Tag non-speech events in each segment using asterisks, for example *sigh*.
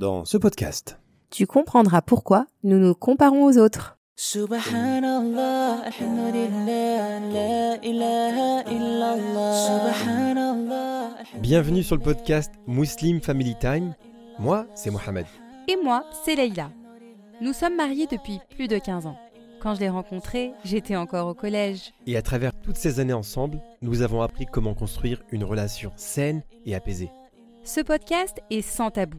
dans ce podcast. Tu comprendras pourquoi nous nous comparons aux autres. Subhanallah, alhamdulillah, la ilaha illallah. Subhanallah. Bienvenue sur le podcast Muslim Family Time. Moi, c'est Mohamed. Et moi, c'est Leïla. Nous sommes mariés depuis plus de 15 ans. Quand je l'ai rencontré, j'étais encore au collège. Et à travers toutes ces années ensemble, nous avons appris comment construire une relation saine et apaisée. Ce podcast est sans tabou.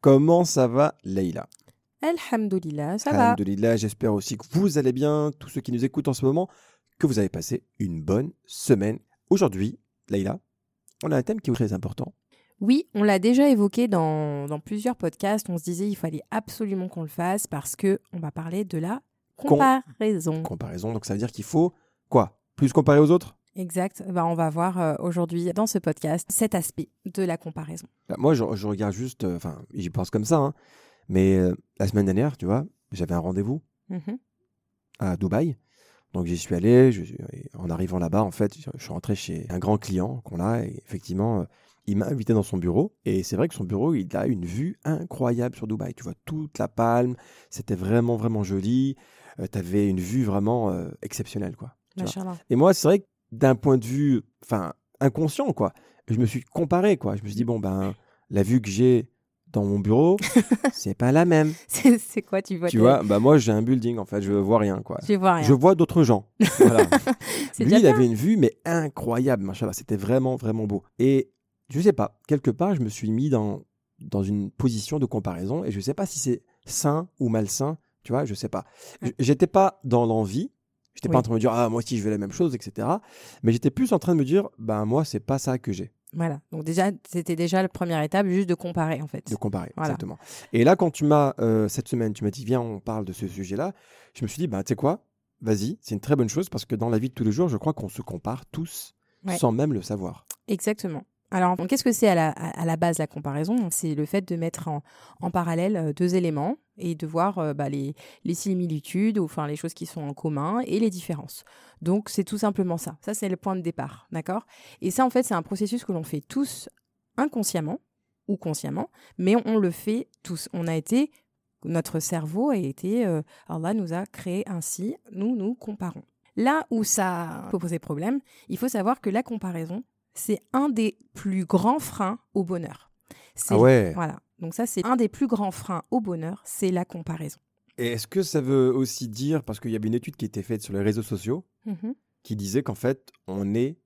Comment ça va, Leïla? Alhamdulillah, ça va. Alhamdulillah, j'espère aussi que vous allez bien, tous ceux qui nous écoutent en ce moment, que vous avez passé une bonne semaine. Aujourd'hui, Leïla, on a un thème qui est très important. Oui, on l'a déjà évoqué dans, dans plusieurs podcasts. On se disait il fallait absolument qu'on le fasse parce que on va parler de la Com- comparaison. Comparaison, donc ça veut dire qu'il faut quoi? Plus comparer aux autres? Exact. Bah, on va voir euh, aujourd'hui dans ce podcast cet aspect de la comparaison. Bah, Moi, je, je regarde juste, euh, enfin, j'y pense comme ça, hein, mais euh, la semaine dernière, tu vois, j'avais un rendez-vous Mhm. à Dubaï. Donc j'y suis allé, je- en arrivant là-bas, en fait, je, je suis rentré chez un grand client qu'on a, et effectivement, il m'a invité dans son bureau, et c'est vrai que son bureau, il a une vue incroyable sur Dubaï. Tu vois toute la palme, c'était vraiment, vraiment joli, tu avais une vue vraiment exceptionnelle, quoi. Et moi, c'est vrai que d'un point de vue, enfin, inconscient, quoi, je me suis comparé, quoi. Je me suis dit, bon, ben, la vue que j'ai dans mon bureau, *laughs* c'est pas la même. C'est quoi tu vois tu vois, bah moi, j'ai un building, en fait, je vois rien, quoi. Je vois rien. Je vois d'autres gens. Voilà. *laughs* Lui, il bien. avait une vue, mais incroyable, machallah. C'était vraiment, vraiment beau. Et je sais pas, quelque part, je me suis mis dans, dans une position de comparaison et je sais pas si c'est sain ou malsain. Tu vois, je sais pas. J'étais pas dans l'envie. J'étais Oui. pas en train de me dire, ah, moi aussi, je veux la même chose, etc. Mais j'étais plus en train de me dire, ben, moi, c'est pas ça que j'ai. Voilà. Donc déjà, c'était déjà la première étape, juste de comparer en fait. De comparer, Voilà. exactement. Et là, quand tu m'as, euh, cette semaine, tu m'as dit, viens, on parle de ce sujet-là, je me suis dit, bah, tu sais quoi, vas-y, c'est une très bonne chose parce que dans la vie de tous les jours, je crois qu'on se compare tous Ouais. sans même le savoir. Exactement. Alors, qu'est-ce que c'est à la, à la base la comparaison? C'est le fait de mettre en, en parallèle euh, deux éléments et de voir euh, bah, les, les similitudes, ou enfin les choses qui sont en commun et les différences. Donc, c'est tout simplement ça. Ça, c'est le point de départ, d'accord? Et ça, en fait, c'est un processus que l'on fait tous inconsciemment ou consciemment, mais on, on le fait tous. On a été, notre cerveau a été, euh, Allah nous a créé ainsi, nous nous comparons. Là où ça peut poser problème, il faut savoir que la comparaison, c'est un des plus grands freins au bonheur. C'est- Ah ouais. Voilà. Donc ça, c'est un des plus grands freins au bonheur, c'est la comparaison. Et est-ce que ça veut aussi dire, parce qu'il y avait une étude qui était faite sur les réseaux sociaux, Mhm. qui disait qu'en fait, on est,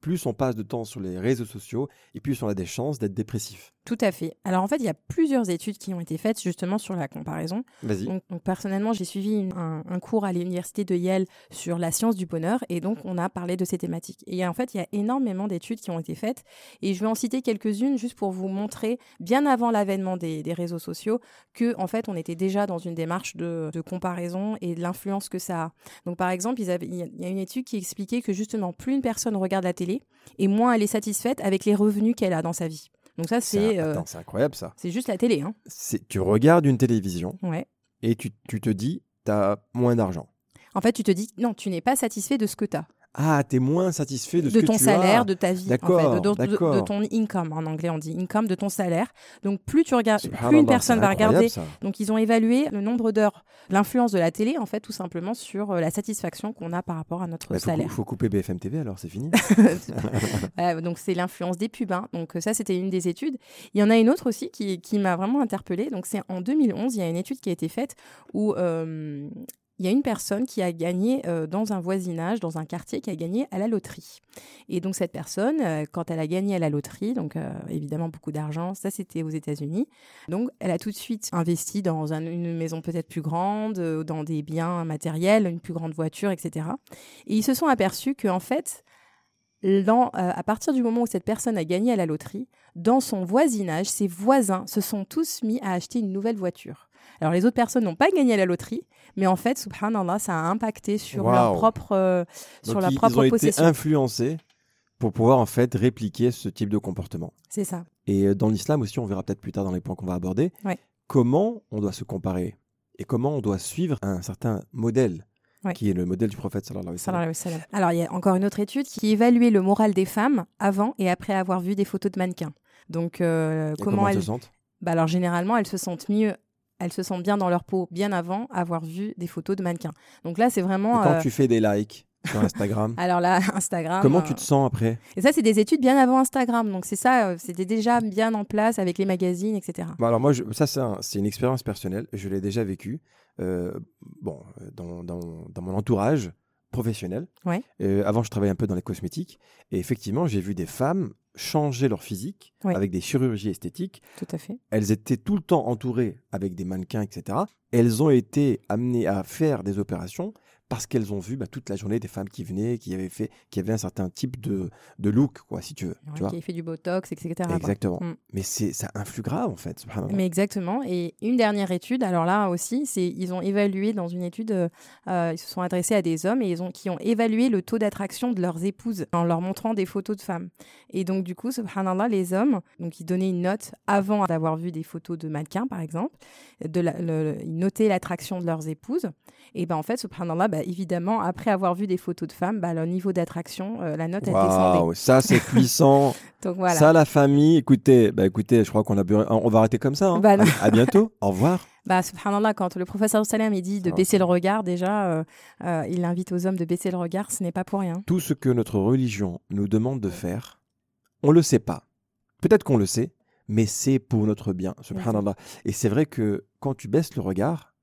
plus on passe de temps sur les réseaux sociaux, et plus on a des chances d'être dépressif. Tout à fait. Alors en fait, il y a plusieurs études qui ont été faites justement sur la comparaison. Vas-y. Donc, donc, personnellement, j'ai suivi une- un, un cours à l'université de Yale sur la science du bonheur et donc on a parlé de ces thématiques. Et en fait, il y a énormément d'études qui ont été faites et je vais en citer quelques-unes juste pour vous montrer, bien avant l'avènement des, des réseaux sociaux, que en fait, on était déjà dans une démarche de, de comparaison et de l'influence que ça a. Donc par exemple, ils avaient- il y a- il y a une étude qui expliquait que justement, plus une personne regarde la télé et moins elle est satisfaite avec les revenus qu'elle a dans sa vie. Donc ça, c'est euh, c'est incroyable ça. c'est juste la télé. Hein. C'est- Tu regardes une télévision Ouais. et tu, tu te dis, tu as moins d'argent. En fait, tu te dis, non, tu n'es pas satisfait de ce que tu as. Ah, tu es moins satisfait de, de, ce que ton tu salaire, as. de ta vie, en D'accord, fait, de, ton income. En anglais, on dit income de ton salaire. Donc, plus tu regardes, plus une personne va regarder. ça. Donc, ils ont évalué le nombre d'heures, l'influence de la télé, en fait, tout simplement sur euh, la satisfaction qu'on a par rapport à notre Il faut, cou- salaire. faut couper BFM TV alors, c'est fini. *laughs* Donc, c'est l'influence des pubs. hein. Donc, ça, c'était une des études. Il y en a une autre aussi qui, qui m'a vraiment interpellée. Donc, c'est en 2011, il y a une étude qui a été faite où euh, il y a une personne qui a gagné euh, dans un voisinage, dans un quartier, qui a gagné à la loterie. Et donc cette personne, euh, quand elle a gagné à la loterie, donc euh, évidemment beaucoup d'argent, ça c'était aux États-Unis. Donc elle a tout de suite investi dans un- une maison peut-être plus grande, dans des biens matériels, une plus grande voiture, etc. Et ils se sont aperçus que en fait à partir du moment où cette personne a gagné à la loterie, dans son voisinage, ses voisins se sont tous mis à acheter une nouvelle voiture. Alors les autres personnes n'ont pas gagné à la loterie, mais en fait, subhanallah, ça a impacté sur leur propre, euh, sur leur ils, ils ont été influencés pour pouvoir en fait répliquer ce type de comportement. C'est ça. Et euh, dans l'islam aussi, on verra peut-être plus tard dans les points qu'on va aborder, Ouais. comment on doit se comparer et comment on doit suivre un certain modèle, Ouais. qui est le modèle du prophète sallallahu alayhi wa sallam. Alors, il y a encore une autre étude qui évaluait le moral des femmes avant et après avoir vu des photos de mannequins. Donc, euh, comment, elles. se sentent? Bah alors, généralement, elles se sentent mieux. Elles se sentent bien dans leur peau bien avant avoir vu des photos de mannequins. Donc là, c'est Et vraiment. quand euh, tu fais des likes sur Instagram, *laughs* Alors là, *laughs* Instagram. comment euh, tu te sens après? Et ça, c'est des études bien avant Instagram. Donc c'est ça, euh, c'était déjà bien en place avec les magazines, etc. Bon, alors moi, je- ça c'est un- c'est une expérience personnelle, je l'ai déjà vécu. euh, bon, dans, dans- dans mon entourage professionnel. Ouais. Avant, je travaillais un peu dans les cosmétiques. Et effectivement, j'ai vu des femmes changer leur physique Ouais. avec des chirurgies esthétiques. Tout à fait. Elles étaient tout le temps entourées avec des mannequins, etc. Elles ont été amenées à faire des opérations parce qu'elles ont vu bah, toute la journée des femmes qui venaient, qui avaient fait, qui avaient un certain type de, de look, quoi, si tu veux. tu vois qui fait du botox, etc. Exactement. Mm. Mais c'est ça influe grave en fait. Mais exactement. Et une dernière étude, alors là aussi, c'est ils ont évalué dans une étude, euh, euh, ils se sont adressés à des hommes et ils ont qui ont évalué le taux d'attraction de leurs épouses en leur montrant des photos de femmes. Et donc du coup, subhanallah, les hommes, donc ils donnaient une note avant d'avoir vu des photos de mannequins, par exemple, de la- le- ils notaient l'attraction de leurs épouses. Et ben en fait, subhanallah, bah, évidemment, après avoir vu des photos de femmes, bah, leur niveau d'attraction, euh, la note elle descendait. Waouh, ça c'est *laughs* puissant. Donc voilà. Ça la famille, écoutez, bah écoutez, je crois qu'on a bu- on va arrêter comme ça. hein. À, à bientôt. Au revoir. *laughs* Bah, subhanallah, quand le professeur Salem il dit de baisser le regard, déjà, euh, euh, il invite aux hommes de baisser le regard, ce n'est pas pour rien. Tout ce que notre religion nous demande de faire, on le sait pas. Peut-être qu'on le sait, mais c'est pour notre bien. Subhanallah. Et c'est vrai que quand tu baisses le regard,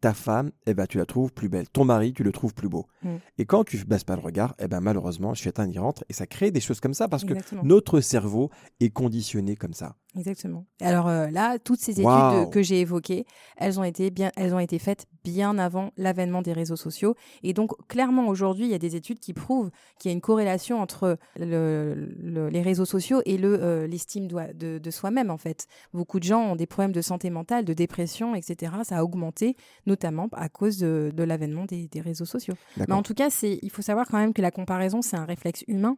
ta femme, eh ben, tu la trouves plus belle. Ton mari, tu le trouves plus beau. Mm. Et quand tu baisses pas le regard, eh ben, malheureusement, Shaitan y rentre et ça crée des choses comme ça parce que notre cerveau est conditionné comme ça. Exactement. Alors euh, là, toutes ces études que j'ai évoquées, elles ont été bien, elles ont été faites bien avant l'avènement des réseaux sociaux. Et donc clairement aujourd'hui, il y a des études qui prouvent qu'il y a une corrélation entre le- le- les réseaux sociaux et le euh, l'estime de, de soi-même en fait. Beaucoup de gens ont des problèmes de santé mentale, de dépression, etc. Ça a augmenté, notamment à cause de, de l'avènement des, des réseaux sociaux. Mais en tout cas, c'est, il faut savoir quand même que la comparaison, c'est un réflexe humain.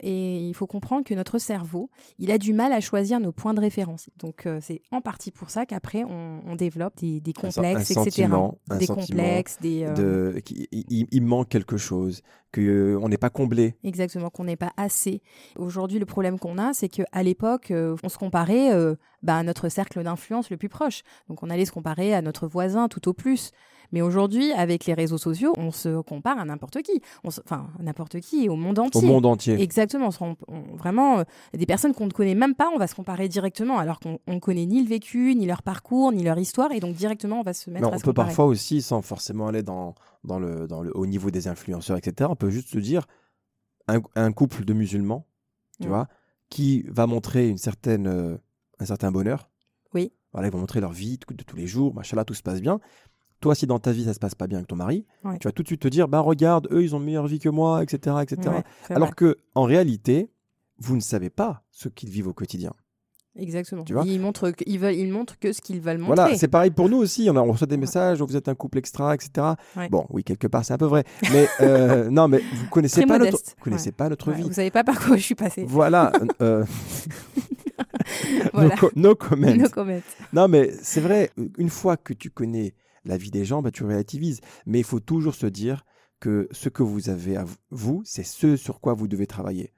Et il faut comprendre que notre cerveau, il a du mal à choisir nos points de référence. Donc, euh, c'est en partie pour ça qu'après, on, on développe des, complexes, un etc. un des complexes, des. euh, de, il, il manque quelque chose, qu'on n'est pas comblé. Exactement, qu'on n'est pas assez. Aujourd'hui, le problème qu'on a, c'est qu'à l'époque, euh, on se comparait euh, bah, à notre cercle d'influence le plus proche. Donc, on allait se comparer à notre voisin tout au plus. Mais aujourd'hui, avec les réseaux sociaux, on se compare à n'importe qui. On se- Enfin, n'importe qui, au monde Au entier. monde entier. Exactement. On se rend- on- vraiment, euh, des personnes qu'on ne connaît même pas, on va se comparer directement, alors qu'on ne connaît ni le vécu, ni leur parcours, ni leur histoire. Et donc, directement, on va se mettre Mais à on se peut comparer. parfois aussi, sans forcément aller dans, dans le, dans le, au niveau des influenceurs, etc., on peut juste se dire un, un couple de musulmans, tu Mm. vois, qui va montrer une certaine, euh, un certain bonheur. Oui. Voilà, ils vont montrer leur vie de, de tous les jours, machallah, tout se passe bien. Toi, si dans ta vie ça se passe pas bien avec ton mari, Ouais. tu vas tout de suite te dire, bah regarde, eux, ils ont une meilleure vie que moi, etc., etc. Ouais, Alors vrai. que en réalité, vous ne savez pas ce qu'ils vivent au quotidien. Exactement. tu vois ils, montrent veulent, ils montrent que ce qu'ils veulent montrer. Voilà, c'est pareil pour nous aussi. On, a, on reçoit des messages, oh, vous êtes un couple extra, etc. Ouais. Bon, oui, quelque part, c'est un peu vrai. Mais euh, *laughs* non, mais vous connaissez Très pas notre, vous connaissez Ouais. pas notre Ouais, vie. Vous savez pas par quoi je suis passée. Voilà. *laughs* euh, Voilà. *laughs* no, co- no comment. No comment. Non, mais c'est vrai. Une fois que tu connais la vie des gens, bah, tu relativises. Mais il faut toujours se dire que ce que vous avez à vous, c'est ce sur quoi vous devez travailler.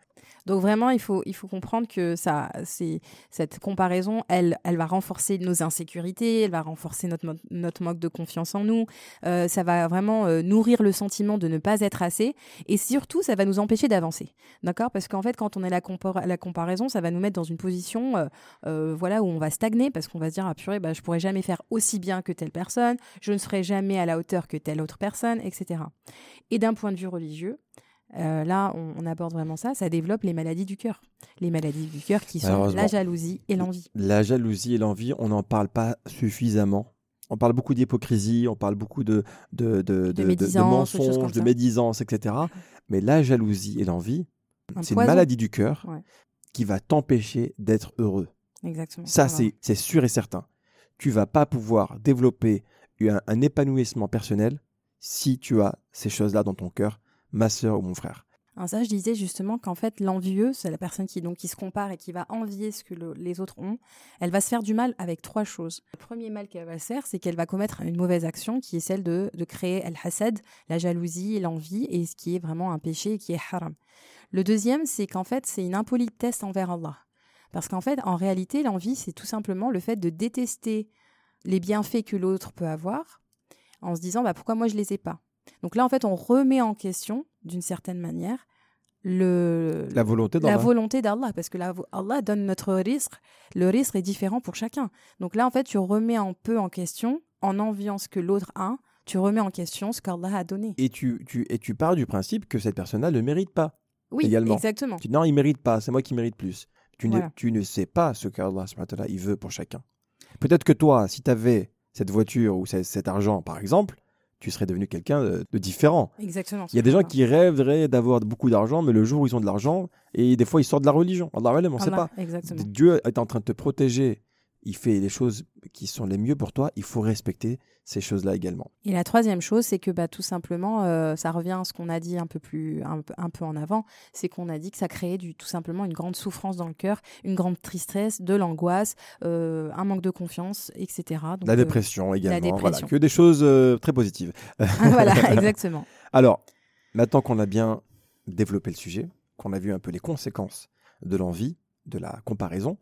Donc vraiment, il faut, il faut comprendre que ça, c'est, cette comparaison, elle, elle va renforcer nos insécurités, elle va renforcer notre, notre manque de confiance en nous, euh, ça va vraiment euh, nourrir le sentiment de ne pas être assez, et surtout, ça va nous empêcher d'avancer, d'accord? Parce qu'en fait, quand on est la, la comparaison, ça va nous mettre dans une position, euh, voilà, où on va stagner, parce qu'on va se dire, ah purée, bah, je pourrais jamais faire aussi bien que telle personne, je ne serai jamais à la hauteur que telle autre personne, etc. Et d'un point de vue religieux, euh, là, on, on aborde vraiment ça. Ça développe les maladies du cœur. Les maladies du cœur qui sont la jalousie et l'envie. La jalousie et l'envie, on n'en parle pas suffisamment. On parle beaucoup d'hypocrisie, on parle beaucoup de, de, de, de- mensonges, de médisance, etc. Mais la jalousie et l'envie, Un c'est une maladie du cœur Ouais. qui va t'empêcher d'être heureux. Exactement. Ça, c'est c'est sûr et certain. Tu vas pas pouvoir développer un, un épanouissement personnel si tu as ces choses-là dans ton cœur, ma sœur ou mon frère. Ça, je disais justement qu'en fait, l'envieux, c'est la personne qui, donc, qui se compare et qui va envier ce que le- les autres ont. Elle va se faire du mal avec trois choses. Le premier mal qu'elle va se faire, c'est qu'elle va commettre une mauvaise action qui est celle de, de créer al-hasad, la jalousie, l'envie, et ce qui est vraiment un péché et qui est haram. Le deuxième, c'est qu'en fait, c'est une impolitesse envers Allah. Parce qu'en fait, en réalité, l'envie, c'est tout simplement le fait de détester les bienfaits que l'autre peut avoir en se disant bah, pourquoi moi je les ai pas? Donc là, en fait, on remet en question, d'une certaine manière, le, La volonté la d'Allah. volonté d'Allah, parce que là, Allah donne notre risque. Le risque est différent pour chacun. Donc là, en fait, tu remets un peu en question, en enviant ce que l'autre a, tu remets en question ce qu'Allah a donné. Et tu, tu, et tu pars du principe que cette personne-là ne mérite pas. Oui, également. exactement. Tu non, il mérite pas, c'est moi qui mérite plus. Tu, ne, tu ne sais pas ce qu'Allah il veut pour chacun. Peut-être que toi, si tu avais cette voiture ou ce- cet argent, par exemple, tu serais devenu quelqu'un de, de différent. Exactement. Il y a des gens qui rêveraient d'avoir beaucoup d'argent, mais le jour où ils ont de l'argent, et des fois ils sortent de la religion. Allah on ne sait pas. Exactement. Dieu est en train de te protéger. Il fait les choses qui sont les mieux pour toi. Il faut respecter ces choses-là également. Et la troisième chose, c'est que bah, tout simplement, euh, ça revient à ce qu'on a dit un peu plus, un, peu- un peu en avant, c'est qu'on a dit que ça créait du, tout simplement une grande souffrance dans le cœur, une grande tristesse, de l'angoisse, euh, un manque de confiance, etc. Donc, la euh, dépression également. Dépression. que des choses très positives. voilà, *laughs* exactement. Alors, maintenant qu'on a bien développé le sujet, qu'on a vu un peu les conséquences de l'envie, de la comparaison,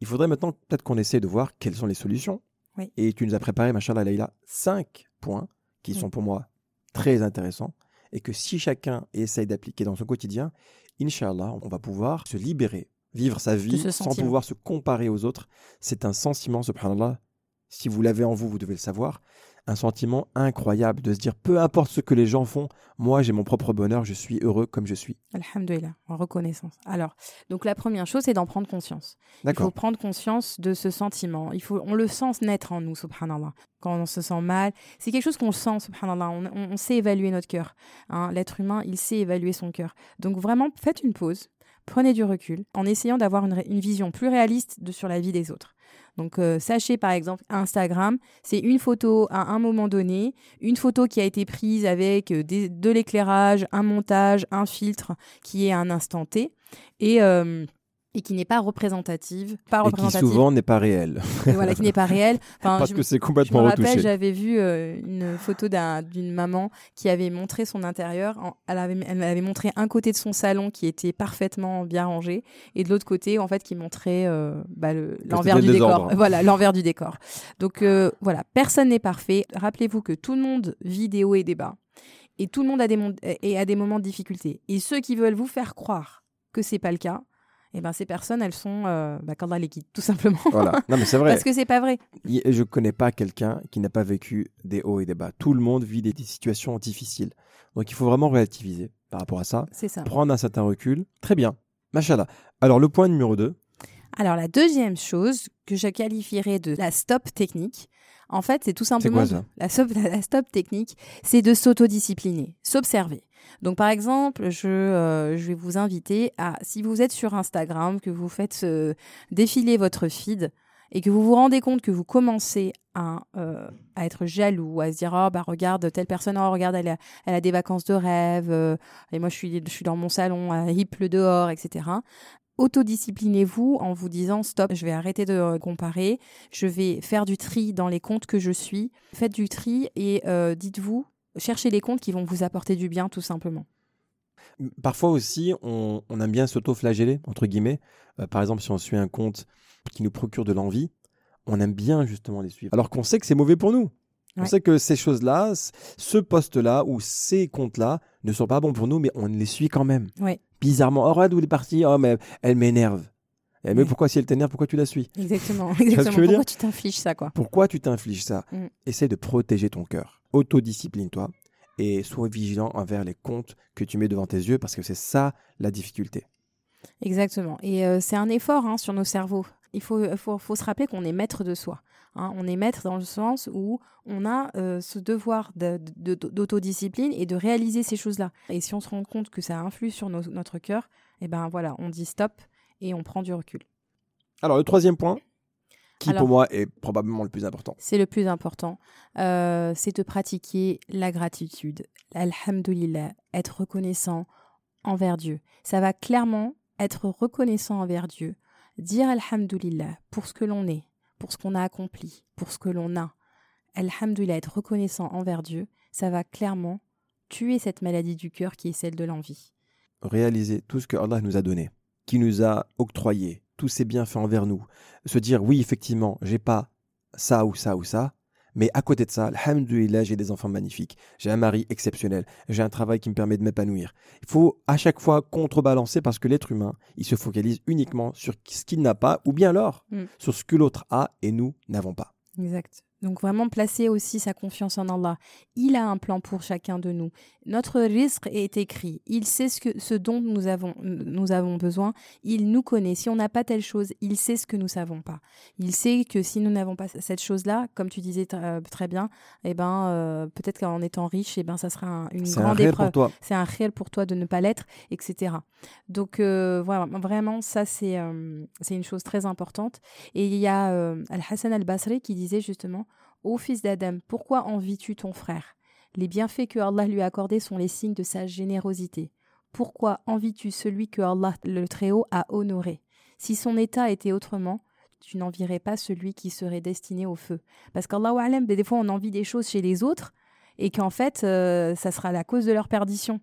il faudrait maintenant peut-être qu'on essaie de voir quelles sont les solutions. Oui. Et tu nous as préparé, machallah Leïla, cinq points qui Oui. sont pour moi très intéressants et que si chacun essaye d'appliquer dans son quotidien, Inch'Allah, on va pouvoir se libérer, vivre sa vie sans sentiment. pouvoir se comparer aux autres. C'est un sentiment, subhanallah, si vous l'avez en vous, vous devez le savoir, un sentiment incroyable de se dire, peu importe ce que les gens font, moi j'ai mon propre bonheur, je suis heureux comme je suis. Alhamdulillah, en reconnaissance. Alors, donc la première chose, c'est d'en prendre conscience. Il faut prendre conscience de ce sentiment. Il faut, on le sent naître en nous, subhanallah. Quand on se sent mal, c'est quelque chose qu'on sent, subhanallah. On, on- on sait évaluer notre cœur. hein. L'être humain, il sait évaluer son cœur. Donc vraiment, faites une pause, prenez du recul, en essayant d'avoir une, une vision plus réaliste de, sur la vie des autres. Donc euh, sachez par exemple, Instagram, c'est une photo à un moment donné, une photo qui a été prise avec euh, de l'éclairage, un montage, un filtre qui est à un instant T. Et, euh, et qui n'est pas représentative, pas Et qui souvent n'est pas réel, et voilà, qui n'est pas réel. *laughs* Enfin, parce je, que c'est je me complètement rappelle, j'avais vu euh, une photo d'un- d'une maman qui avait montré son intérieur. En- Elle avait, elle avait montré un côté de son salon qui était parfaitement bien rangé et de l'autre côté, en fait, qui montrait euh, bah, le- l'envers du décor. Voilà, l'envers du décor. Donc euh, voilà, personne n'est parfait. Rappelez-vous que tout le monde vit des hauts et des bas et tout le monde a des, et a des moments de difficulté. Et ceux qui veulent vous faire croire que c'est pas le cas, eh ben ces personnes, elles sont euh, bah, qu'Allah les quitte, tout simplement. Voilà. *laughs* Non mais c'est vrai. Parce que c'est pas vrai. Je connais pas quelqu'un qui n'a pas vécu des hauts et des bas. Tout le monde vit des, des situations difficiles. Donc il faut vraiment relativiser par rapport à ça. C'est ça. Prendre un certain recul. Très bien. Machallah. Alors le point numéro 2. Alors la deuxième chose que je qualifierais de la stop technique, en fait, c'est tout simplement quoi ça? la, stop, la stop technique, c'est de s'autodiscipliner, s'observer. Donc par exemple, je, euh, je vais vous inviter à, si vous êtes sur Instagram, que vous faites euh, défiler votre feed et que vous vous rendez compte que vous commencez à, euh, à être jaloux, à se dire oh bah regarde telle personne, oh regarde elle a, des vacances de rêve et moi je suis je suis dans mon salon, il pleut dehors, etc autodisciplinez-vous en vous disant stop, je vais arrêter de comparer, je vais faire du tri dans les comptes que je suis. Faites du tri et dites-vous, cherchez les comptes qui vont vous apporter du bien tout simplement. Parfois aussi, on, on aime bien s'auto-flageller, entre guillemets. Euh, par exemple, si on suit un compte qui nous procure de l'envie, on aime bien justement les suivre. Alors qu'on sait que c'est mauvais pour nous. On Ouais. sait que ces choses-là, ce poste-là ou ces comptes-là ne sont pas bons pour nous, mais on les suit quand même. Ouais. Bizarrement. Oh, regarde où elle est partie. Oh, mais elle m'énerve. Eh, mais Ouais. pourquoi, si elle t'énerve, pourquoi tu la suis? Exactement. *laughs* Exactement. dire? Pourquoi tu t'infliges ça quoi? Pourquoi tu t'infliges ça? Mm. Essaye de protéger ton cœur. Autodiscipline-toi et sois vigilant envers les comptes que tu mets devant tes yeux parce que c'est ça la difficulté. Exactement. Et euh, c'est un effort hein, sur nos cerveaux. Il faut, faut, faut se rappeler qu'on est maître de soi. hein. On est maître dans le sens où on a euh, ce devoir de- de- d'autodiscipline et de réaliser ces choses-là. Et si on se rend compte que ça influe sur nos- notre cœur, eh ben voilà, on dit stop et on prend du recul. Alors, le troisième point, qui Alors- pour moi est probablement le plus important. C'est le plus important. Euh, c'est de pratiquer la gratitude. Alhamdulillah, être reconnaissant envers Dieu. Ça va clairement être reconnaissant envers Dieu. Dire Alhamdulillah pour ce que l'on est, pour ce qu'on a accompli, pour ce que l'on a. Alhamdulillah, être reconnaissant envers Dieu, ça va clairement tuer cette maladie du cœur qui est celle de l'envie. Réaliser tout ce que Allah nous a donné, qui nous a octroyé, tous ses bienfaits envers nous. Se dire, oui, effectivement, j'ai pas ça ou ça ou ça, mais à côté de ça, alhamdoulilah, j'ai des enfants magnifiques, j'ai un mari exceptionnel, j'ai un travail qui me permet de m'épanouir. Il faut à chaque fois contrebalancer parce que l'être humain, il se focalise uniquement sur ce qu'il n'a pas, ou bien alors Mm. sur ce que l'autre a et nous n'avons pas. Exact. Donc vraiment placer aussi sa confiance en Allah. Il a un plan pour chacun de nous. Notre risque est écrit. Il sait ce, que, ce dont nous avons, nous avons besoin. Il nous connaît. Si on n'a pas telle chose, il sait ce que nous savons pas. Il sait que si nous n'avons pas cette chose-là, comme tu disais euh, très bien, eh ben euh, peut-être qu'en étant riche, eh ben ça sera un- une un grande réel épreuve pour toi. c'est un réel pour toi de ne pas l'être, etc. Donc euh, voilà, vraiment, ça c'est c'est une chose très importante. Et il y a euh, Al-Hassan al-Basri qui disait justement Ô fils d'Adam, pourquoi envies-tu ton frère? Les bienfaits que Allah lui a accordés sont les signes de sa générosité. Pourquoi envies-tu celui que Allah le Très-Haut a honoré? Si son état était autrement, tu n'envierais pas celui qui serait destiné au feu. Parce qu'Allah alam, des fois on envie des choses chez les autres et qu'en fait, euh, ça sera la cause de leur perdition.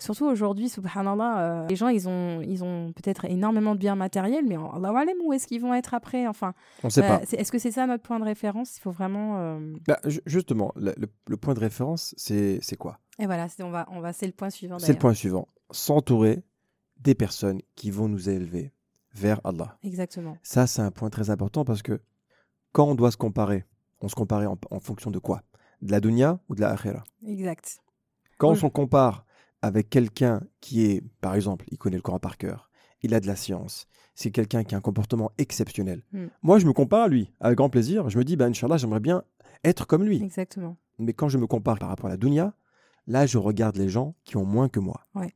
Surtout aujourd'hui, subhanallah, euh, les gens, ils ont, ils ont peut-être énormément de biens matériels, mais Allah alam, où est-ce qu'ils vont être après Enfin, On sait euh, pas. est-ce que c'est ça notre point de référence? Il faut vraiment. euh, Bah, ju- justement, le, le- le point de référence, c'est quoi? Et voilà, c'est- on va, on va, c'est le point suivant. C'est le point suivant. S'entourer des personnes qui vont nous élever vers Allah. Exactement. Ça, c'est un point très important parce que quand on doit se comparer, on se compare en, en fonction de quoi? De la dunya ou de la akhira Exact. Quand Oui. on se compare avec quelqu'un qui est, par exemple, il connaît le Coran par cœur, il a de la science, c'est quelqu'un qui a un comportement exceptionnel. Mm. Moi, je me compare à lui, avec grand plaisir. Je me dis, ben, Inch'Allah, j'aimerais bien être comme lui. Exactement. Mais quand je me compare par rapport à la dunya, là, je regarde les gens qui ont moins que moi. Ouais.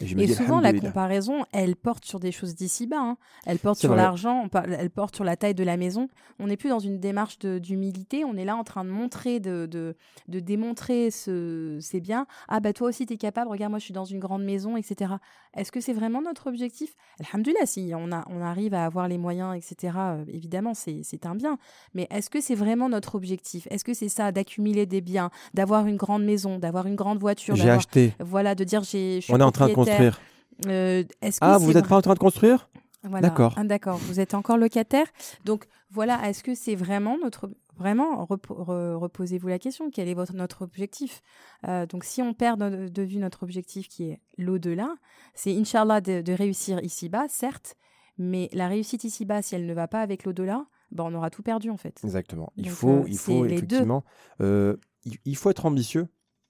Et souvent, la comparaison, elle porte sur des choses d'ici-bas. hein. Elle porte sur l'argent, elle porte sur la taille de la maison. On n'est plus dans une démarche d'humilité. On est là en train de montrer, de, de, de démontrer ce, ces biens. Ah, bah toi aussi, tu es capable. Regarde, moi, je suis dans une grande maison, etc. Est-ce que c'est vraiment notre objectif? Alhamdulillah, si on, a, on arrive à avoir les moyens, etc., euh, évidemment, c'est un bien. Mais est-ce que c'est vraiment notre objectif? Est-ce que c'est ça, d'accumuler des biens, d'avoir une grande maison, d'avoir une grande voiture J'ai acheté. Voilà, de dire j'ai. je suis On est en train de propriétaire. Construire. Euh, est-ce que Ah, vous n'êtes pas en train de construire? Voilà. D'accord. Ah, d'accord. Vous êtes encore locataire. Donc voilà, est-ce que c'est vraiment notre vraiment repo- re- reposez-vous la question quel est votre notre objectif? Euh, Donc si on perd de, de vue notre objectif qui est l'au-delà, c'est inchallah de, de réussir ici-bas, certes, mais la réussite ici-bas, si elle ne va pas avec l'au-delà, ben on aura tout perdu en fait. Exactement. Il Donc, faut, euh, il faut effectivement, euh, il, il faut être ambitieux.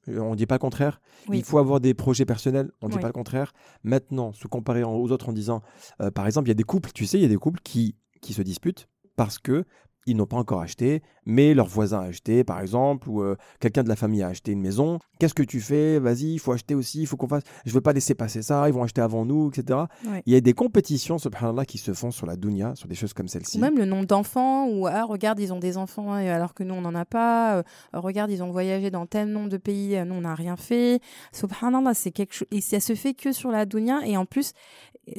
Euh, On ne dit pas le contraire. Oui. Il faut avoir des projets personnels. On ne dit pas le contraire. Maintenant, se comparer aux autres en disant, euh, par exemple, il y a des couples, tu sais, il y a des couples qui, qui se disputent parce que ils n'ont pas encore acheté, mais leur voisin a acheté, par exemple, ou euh, quelqu'un de la famille a acheté une maison. Qu'est-ce que tu fais? Vas-y, il faut acheter aussi, il faut qu'on fasse. Je veux pas laisser passer ça, ils vont acheter avant nous, etc. Ouais. Il y a des compétitions, subhanallah, qui se font sur la dunya, sur des choses comme celle-ci. Ou même le nombre d'enfants, ou ah, regarde, ils ont des enfants alors que nous, on n'en a pas. euh, regarde, ils ont voyagé dans tel nombre de pays, euh, nous, on n'a rien fait. Subhanallah, c'est quelque chose. Et ça se fait que sur la dunya. Et en plus,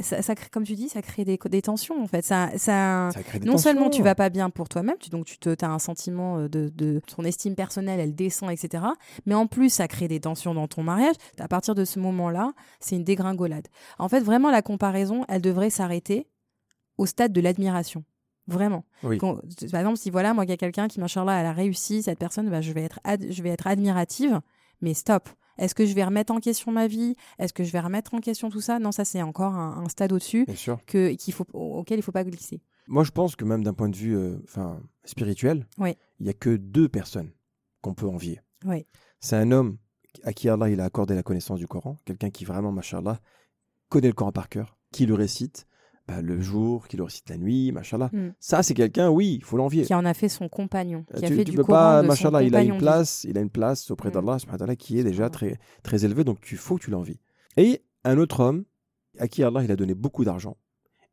ça, ça crée, comme tu dis, ça crée des, des tensions, en fait. Ça, ça, Ça crée des non seulement tu vas pas bien pour toi-même, tu, donc tu as un sentiment euh, de, de ton estime personnelle, elle descend, etc. Mais en plus, ça crée des tensions dans ton mariage. À partir de ce moment-là, c'est une dégringolade. En fait, vraiment, la comparaison, elle devrait s'arrêter au stade de l'admiration. Vraiment. Oui. Par exemple, si voilà, moi, il y a quelqu'un qui, machallah, elle a réussi, cette personne, bah, je, vais être je vais être admirative, mais stop. Est-ce que je vais remettre en question ma vie? Est-ce que je vais remettre en question tout ça? Non, ça, c'est encore un, un stade au-dessus que, qu'il faut, auquel il faut pas glisser. Moi, je pense que même d'un point de vue euh, spirituel, Oui. il n'y a que deux personnes qu'on peut envier. Oui. C'est un homme à qui Allah il a accordé la connaissance du Coran, quelqu'un qui vraiment, machallah, connaît le Coran par cœur, qui le récite bah, le jour, qui le récite la nuit, machallah. Mm. Ça, c'est quelqu'un, oui, il faut l'envier. Qui en a fait son compagnon, qui Euh, a tu, fait tu du peux pas, de son machallah, il a une place, il a une place auprès Mm. d'Allah, qui est déjà très, très élevée, donc tu faut que tu l'envies. Et un autre homme à qui Allah il a donné beaucoup d'argent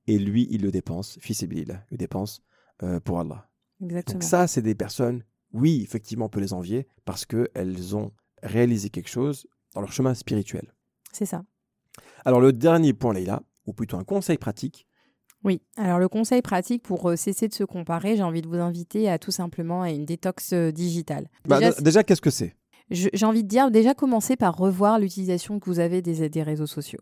et lui il le dépense, fils il le dépense euh, pour Allah. Exactement. Donc ça, c'est des personnes, oui, effectivement, on peut les envier parce qu'elles ont réalisé quelque chose dans leur chemin spirituel. C'est ça. Alors le dernier point, Leïla, ou plutôt un conseil pratique, Oui, alors le conseil pratique pour euh, cesser de se comparer, j'ai envie de vous inviter à tout simplement à une détox euh, digitale. bah, Déjà, qu'est-ce que c'est? j'ai envie de dire, déjà commencer par revoir l'utilisation que vous avez des, des réseaux sociaux.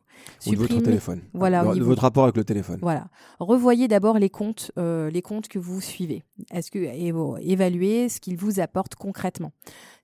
Ou de votre téléphone. Voilà, de votre rapport avec le téléphone. Voilà. Revoyez d'abord les comptes, euh, les comptes que vous suivez. Est-ce que évaluez ce qu'ils vous apportent concrètement.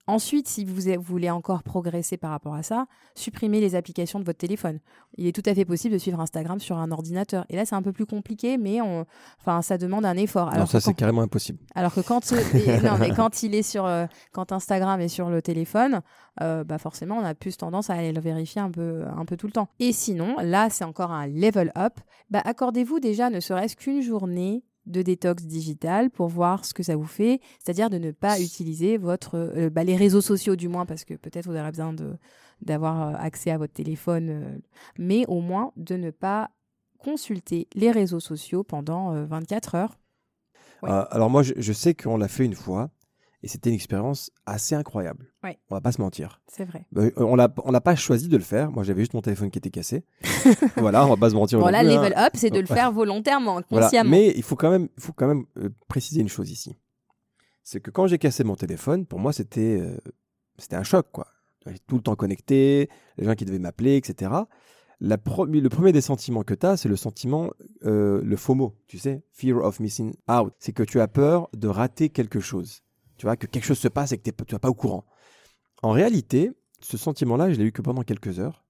Ensuite, si vous voulez encore progresser par rapport à ça, supprimez les applications de votre téléphone. Il est tout à fait possible de suivre Instagram sur un ordinateur. Et là, c'est un peu plus compliqué, mais on... enfin, ça demande un effort. non, Alors, ça, que c'est quand... carrément impossible. Alors que quand, *laughs* non, mais quand il est sur, euh, quand Instagram est sur le téléphone, euh, bah forcément, on a plus tendance à aller le vérifier un peu, un peu tout le temps. Et sinon, là, c'est encore un level up. Bah, accordez-vous déjà, ne serait-ce qu'une journée de détox digital pour voir ce que ça vous fait, c'est-à-dire de ne pas utiliser votre, euh, bah, les réseaux sociaux du moins, parce que peut-être vous aurez besoin d'avoir euh, accès à votre téléphone, euh, mais au moins de ne pas consulter les réseaux sociaux pendant euh, 24 heures. Euh, alors moi, je, je sais qu'on l'a fait une fois et c'était une expérience assez incroyable. Ouais. On va pas se mentir. C'est vrai. Euh, on n'a pas choisi de le faire. Moi, j'avais juste mon téléphone qui était cassé. *laughs* voilà, on va pas se mentir. Bon, non là, plus, hein. level up, c'est de le faire volontairement, Voilà. consciemment. Mais il faut quand même, il faut quand même euh, préciser une chose ici. C'est que quand j'ai cassé mon téléphone, pour moi, c'était euh, c'était un choc, quoi. Tout le temps connecté, les gens qui devaient m'appeler, etc. La le premier des sentiments que tu as, c'est le sentiment, euh, le FOMO, tu sais, fear of missing out. C'est que tu as peur de rater quelque chose. Tu vois, que quelque chose se passe et que tu n'es pas au courant. En réalité, ce sentiment-là, je l'ai eu que pendant quelques heures.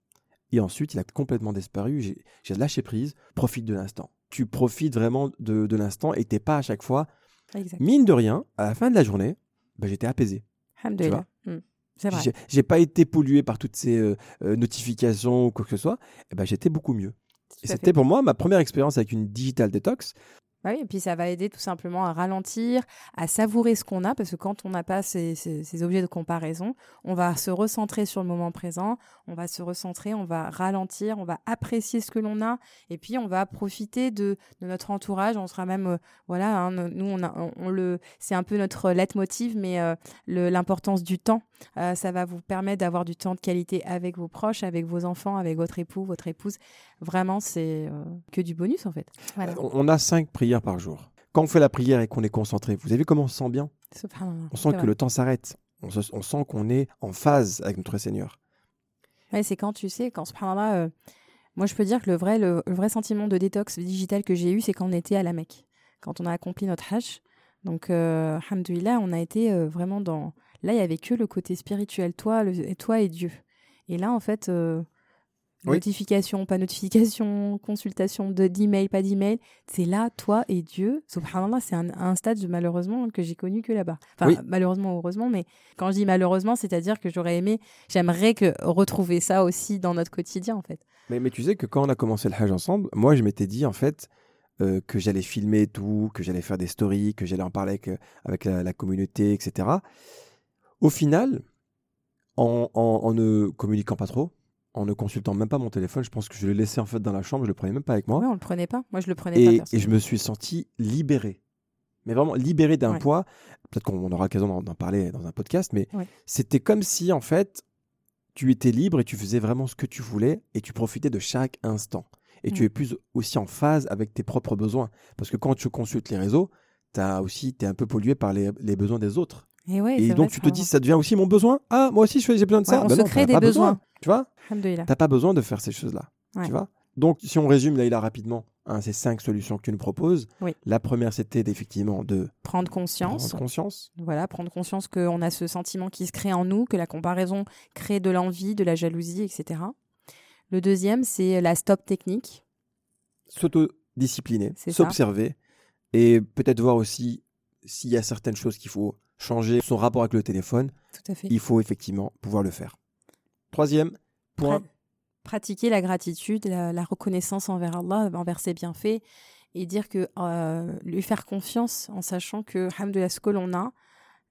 Et ensuite, il a complètement disparu. J'ai- lâché prise. Profite de l'instant. Tu profites vraiment de, de l'instant et t'es pas à chaque fois. Exact. Mine de rien, à la fin de la journée, ben, j'étais apaisé. Alhamdulillah. Mm. C'est vrai. J'ai- pas été pollué par toutes ces euh, euh, notifications ou quoi que ce soit. Et ben, j'étais beaucoup mieux. Et c'était pour moi ma première expérience avec une digital detox. Bah oui, et puis ça va aider tout simplement à ralentir, à savourer ce qu'on a, parce que quand on n'a pas ces, objets de comparaison, on va se recentrer sur le moment présent, on va se recentrer, on va ralentir, on va apprécier ce que l'on a, et puis on va profiter de, notre entourage. On sera même, euh, voilà, hein, no- nous, on, le, c'est un peu notre leitmotiv, mais euh, l'importance du temps, euh, ça va vous permettre d'avoir du temps de qualité avec vos proches, avec vos enfants, avec votre époux, votre épouse. Vraiment, c'est euh, que du bonus en fait. Voilà. On on a cinq prières par jour. Quand on fait la prière et qu'on est concentré, vous avez vu comment on se sent bien? On sent que vrai. le temps s'arrête. On, se- on sent qu'on est en phase avec notre Seigneur. Ouais, c'est quand tu sais, quand subhanallah, euh, moi je peux dire que le vrai, le, le vrai sentiment de détox digital que j'ai eu, c'est quand on était à la Mecque, quand on a accompli notre hajj. Donc, euh, on a été euh, vraiment dans. Là, il y avait que le côté spirituel, toi, le- toi et Dieu. Et là, en fait, euh, Oui. notification, pas notification, *laughs* consultation de d'email, pas d'email, c'est là, toi et Dieu. Subhanallah, c'est un, un stade malheureusement que j'ai connu que là-bas. Enfin, Oui. malheureusement heureusement, mais quand je dis malheureusement, c'est-à-dire que j'aurais aimé, j'aimerais que retrouver ça aussi dans notre quotidien, en fait. Mais, mais tu sais que quand on a commencé le Hajj ensemble, moi je m'étais dit en fait euh, que j'allais filmer tout, que j'allais faire des stories, que j'allais en parler avec, euh, avec la, la communauté, etc. Au final, en, en- en ne communiquant pas trop, en ne consultant même pas mon téléphone, je pense que je le laissais en fait dans la chambre, je le prenais même pas avec moi. Ouais, on le prenait pas. Moi, je le prenais pas. Et, et personnellement. je me suis senti libéré. Mais vraiment libéré d'un Ouais. poids. Peut-être qu'on aura l'occasion d'en parler dans un podcast, mais Ouais. c'était comme si, en fait, tu étais libre et tu faisais vraiment ce que tu voulais et tu profitais de chaque instant. Et tu es plus aussi en phase avec tes propres besoins. Parce que quand tu consultes les réseaux, tu aussi, es un peu pollué par les, les besoins des autres. Et, ouais, Et c'est donc vrai, tu te dis, ça devient aussi mon besoin. Ah, moi aussi, je j'ai besoin de ça. Ouais, on Ben se non, crée des besoin. besoins. Tu vois. T'as pas besoin de faire ces choses-là. Ouais. Tu vois Donc, si on résume Laïla rapidement, hein, ces cinq solutions que tu nous proposes. Oui. La première, c'était effectivement de Prendre conscience. prendre conscience. Voilà, prendre conscience qu'on a ce sentiment qui se crée en nous, que la comparaison crée de l'envie, de la jalousie, etc. Le deuxième, c'est la stop technique. S'autodiscipliner, s'observer et peut-être voir aussi s'il y a certaines choses qu'il faut changer, son rapport avec le téléphone. Tout à fait. Il faut effectivement pouvoir le faire. Troisième point, Pra- pratiquer la gratitude, la, la reconnaissance envers Allah, envers ses bienfaits, et dire que euh, lui faire confiance en sachant que, alhamdoulilah, ce que l'on a,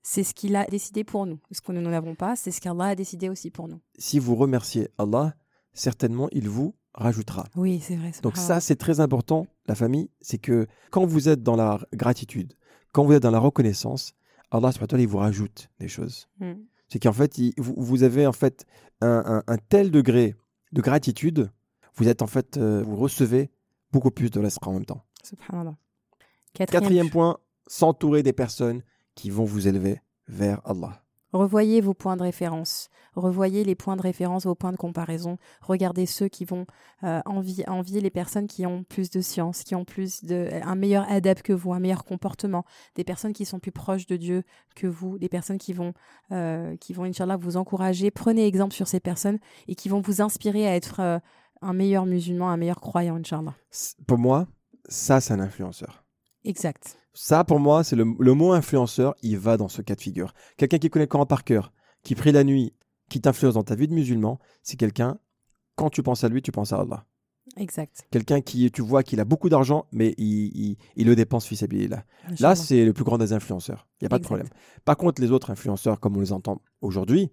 c'est ce qu'il a décidé pour nous. Ce que nous n'avons pas, c'est ce qu'Allah a décidé aussi pour nous. si vous remerciez Allah, certainement il vous rajoutera. Oui, c'est vrai. Donc ça, c'est très important, la famille, c'est que quand vous êtes dans la gratitude, quand vous êtes dans la reconnaissance, Allah il vous rajoute des choses. Mm. C'est qu'en fait, il- vous, vous avez en fait un, un- un tel degré de gratitude, vous êtes en fait, euh, vous recevez beaucoup plus de l'asra en même temps. Subhanallah. Quatrième, Quatrième point, s'entourer des personnes qui vont vous élever vers Allah. Revoyez vos points de référence. Revoyez les points de référence, vos points de comparaison. Regardez ceux qui vont euh, envier, envier les personnes qui ont plus de science, qui ont plus de un meilleur adepte que vous, un meilleur comportement, des personnes qui sont plus proches de Dieu que vous, des personnes qui vont euh, qui vont inchallah vous encourager. Prenez exemple sur ces personnes et qui vont vous inspirer à être euh, un meilleur musulman, un meilleur croyant inchallah. Pour moi, ça, c'est un influenceur. Exact. Ça, pour moi, c'est le, le mot influenceur, il va dans ce cas de figure. Quelqu'un qui connaît le Coran par cœur, qui prie la nuit, qui t'influence dans ta vie de musulman, c'est quelqu'un, quand tu penses à lui, tu penses à Allah. Exact. Quelqu'un qui, tu vois, qu'il a beaucoup d'argent, mais il, il- il le dépense fils là. Là, c'est le plus grand des influenceurs. Il n'y a pas de problème. Par contre, les autres influenceurs, comme on les entend aujourd'hui,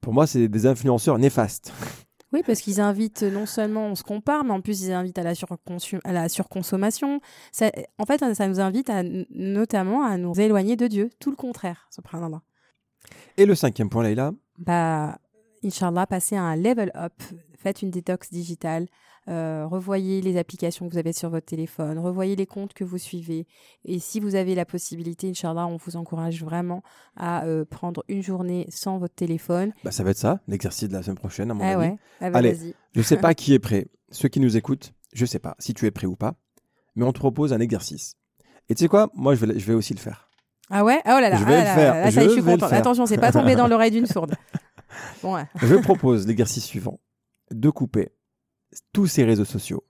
pour moi, c'est des influenceurs néfastes. *laughs* Oui, parce qu'ils invitent non seulement on se compare, mais en plus ils invitent à la, à la surconsommation. Ça, en fait, ça nous invite à, notamment à nous éloigner de Dieu. Tout le contraire, subhanallah. Et le cinquième point, Leïla, Bah, Inch'Allah, passez à un level up. Faites une détox digitale. Euh, revoyez les applications que vous avez sur votre téléphone. Revoyez les comptes que vous suivez. Et si vous avez la possibilité, Inch'Allah, on vous encourage vraiment à euh, prendre une journée sans votre téléphone. bah, ça va être ça, l'exercice de la semaine prochaine, à mon Ah avis. ouais, ah bah, Allez. Je ne sais pas *laughs* qui est prêt. Ceux qui nous écoutent, je ne sais pas si tu es prêt ou pas, mais on te propose un exercice. Et tu sais quoi? Moi, je vais, le- je vais aussi le faire. Ah ouais? Oh là là, Je ah vais là le là, faire, là, ça je suis contente. faire. Attention, c'est pas tombé dans l'oreille d'une sourde. *laughs* Bon, ouais. Je propose l'exercice suivant de couper tous ces réseaux sociaux.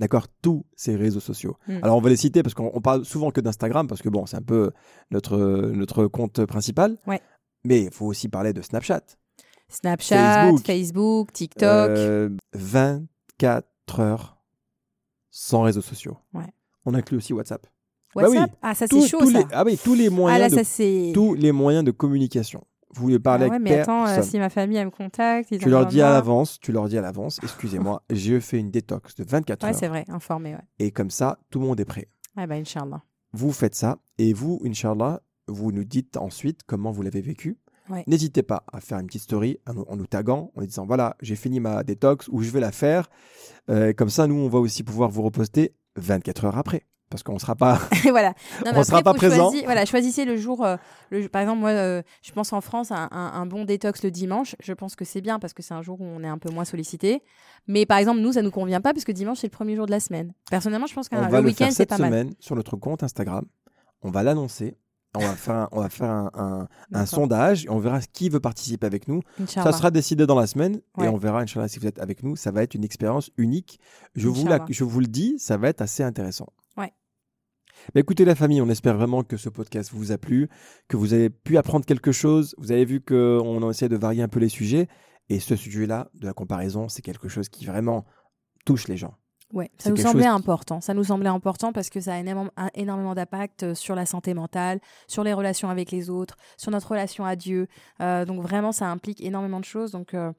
D'accord? Tous ces réseaux sociaux. Mm. Alors, on va les citer parce qu'on on parle souvent que d'Instagram parce que bon, c'est un peu notre, notre compte principal. Ouais. Mais il faut aussi parler de Snapchat. Snapchat, Facebook. Facebook, TikTok. Euh, 24 heures sans réseaux sociaux. Ouais. On inclut aussi WhatsApp. bah WhatsApp? Oui. Ah, ça, c'est chaud, tous ça. les- ah oui, tous les Ah moyens là, de ça, tous les moyens de communication. Vous voulez parler Ah ouais, avec mais attends, euh, personne. si ma famille, elle me contacte. ils Tu leur dis à l'avance, tu leur dis à l'avance, *laughs* excusez-moi, j'ai fait une détox de 24 Ouais, heures. c'est vrai, informé, ouais. Et comme ça, tout le monde est prêt. Ah bah, Inch'Allah. Vous faites ça et vous, Inch'Allah, vous nous dites ensuite comment vous l'avez vécu. Ouais. N'hésitez pas à faire une petite story en nous, en nous taguant, en nous disant voilà, j'ai fini ma détox ou je vais la faire. Euh, comme ça, nous, on va aussi pouvoir vous reposter 24 heures après. Parce qu'on ne sera pas. *laughs* Voilà. Non, On sera après, pas présent. voilà, choisissez le jour. euh, le, par exemple, moi, euh, je pense en France, un, un- un bon détox le dimanche. Je pense que c'est bien parce que c'est un jour où on est un peu moins sollicité. Mais par exemple, nous, ça nous convient pas parce que dimanche, c'est le premier jour de la semaine. Personnellement, je pense qu'un week-end, c'est pas mal. semaine sur notre compte Instagram. On va l'annoncer. On va faire un, on va faire un, un- un D'accord. sondage et on verra qui veut participer avec nous. Inch'Allah. Ça sera décidé dans la semaine Ouais. et on verra, Inch'Allah, si vous êtes avec nous. Ça va être une expérience unique. Je vous, la- Inch'Allah. je vous le dis, ça va être assez intéressant. Écoutez la famille, on espère vraiment que ce podcast vous a plu, que vous avez pu apprendre quelque chose. Vous avez vu qu'on a essayé de varier un peu les sujets. Et ce sujet-là, de la comparaison, c'est quelque chose qui vraiment touche les gens. Ouais, ça nous semblait chose important. Ça nous semblait important parce que ça a énormément, d'impact euh, sur la santé mentale, sur les relations avec les autres, sur notre relation à Dieu. Euh, donc vraiment, ça implique énormément de choses. Donc euh,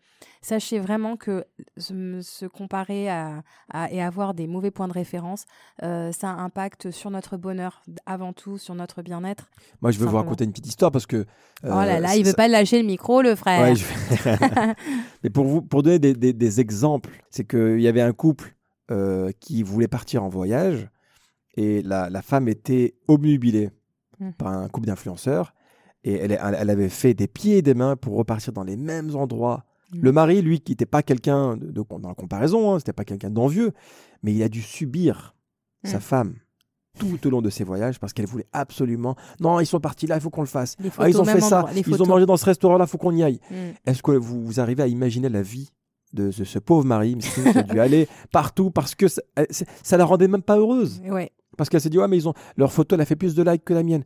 sachez vraiment que se, se comparer à, à- et avoir des mauvais points de référence, euh, ça impacte sur notre bonheur avant tout, sur notre bien-être. Moi, je veux vous raconter une petite histoire parce que. oh là là, il veut ça- pas lâcher le micro, le frère. Ouais, je vais- *laughs* Mais pour vous, pour donner des, des- des exemples, c'est qu'il y avait un couple euh, qui voulait partir en voyage et la, la femme était obnubilée Mhm. par un couple d'influenceurs et elle, avait fait des pieds et des mains pour repartir dans les mêmes endroits. Mhm. Le mari, lui, qui n'était pas quelqu'un de, de- dans la comparaison, hein, c'était pas quelqu'un d'envieux, mais il a dû subir sa Mhm. femme tout au long de ses voyages parce qu'elle voulait absolument non ils sont partis là il faut qu'on le fasse ah, ils ont fait ça ils ont mangé dans ce restaurant là faut qu'on y aille est-ce que vous, vous arrivez à imaginer la vie de ce, ce pauvre mari qui a dû *laughs* aller partout parce que ça, ça la rendait même pas heureuse Ouais. Parce qu'elle s'est dit ouais mais ils ont leur photo elle a fait plus de likes que la mienne.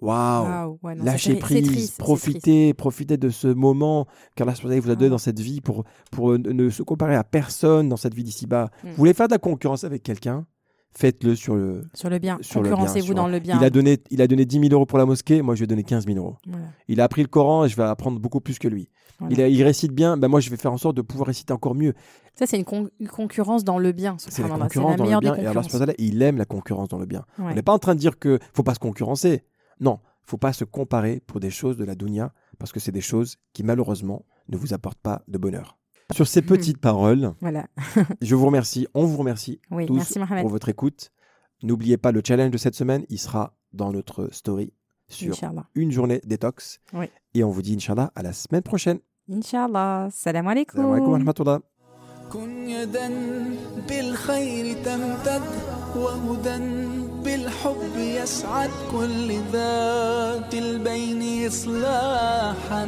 Waouh. Ouais, c'est prise, triste, profitez, profitez de ce moment subhanahu wa ta'ala vous a donné Ah. dans cette vie pour, pour ne- ne se comparer à personne dans cette vie d'ici-bas. Mm. Vous voulez faire de la concurrence avec quelqu'un? Faites-le sur le. Sur le bien. Sur le bien, Concurrencez-vous dans le bien. Il a donné, il a donné 10 000 euros pour la mosquée, moi je vais donner 15 000 euros. Voilà. Il a appris le Coran et je vais apprendre beaucoup plus que lui. Voilà. Il, a- il récite bien, ben moi je vais faire en sorte de pouvoir réciter encore mieux. Ça, c'est une, con- une concurrence dans le bien. C'est la concurrence dans le bien. Et il aime la concurrence dans le bien. Ouais. On n'est pas en train de dire que faut pas se concurrencer. Non, faut pas se comparer pour des choses de la dunya parce que c'est des choses qui malheureusement ne vous apportent pas de bonheur. Sur ces petites paroles, Voilà. je vous remercie, on vous remercie *laughs* Oui, tous merci Mohamed. pour votre écoute. N'oubliez pas le challenge de cette semaine, il sera dans notre story sur Inch'Allah. une journée détox. Oui. Et on vous dit Inch'Allah à la semaine prochaine. Inch'Allah. Salam alaikum. Salam alaikum wa rahmatullah. كن يدا بالخير تمتد وهدى بالحب يسعد كل ذات البين إصلاحا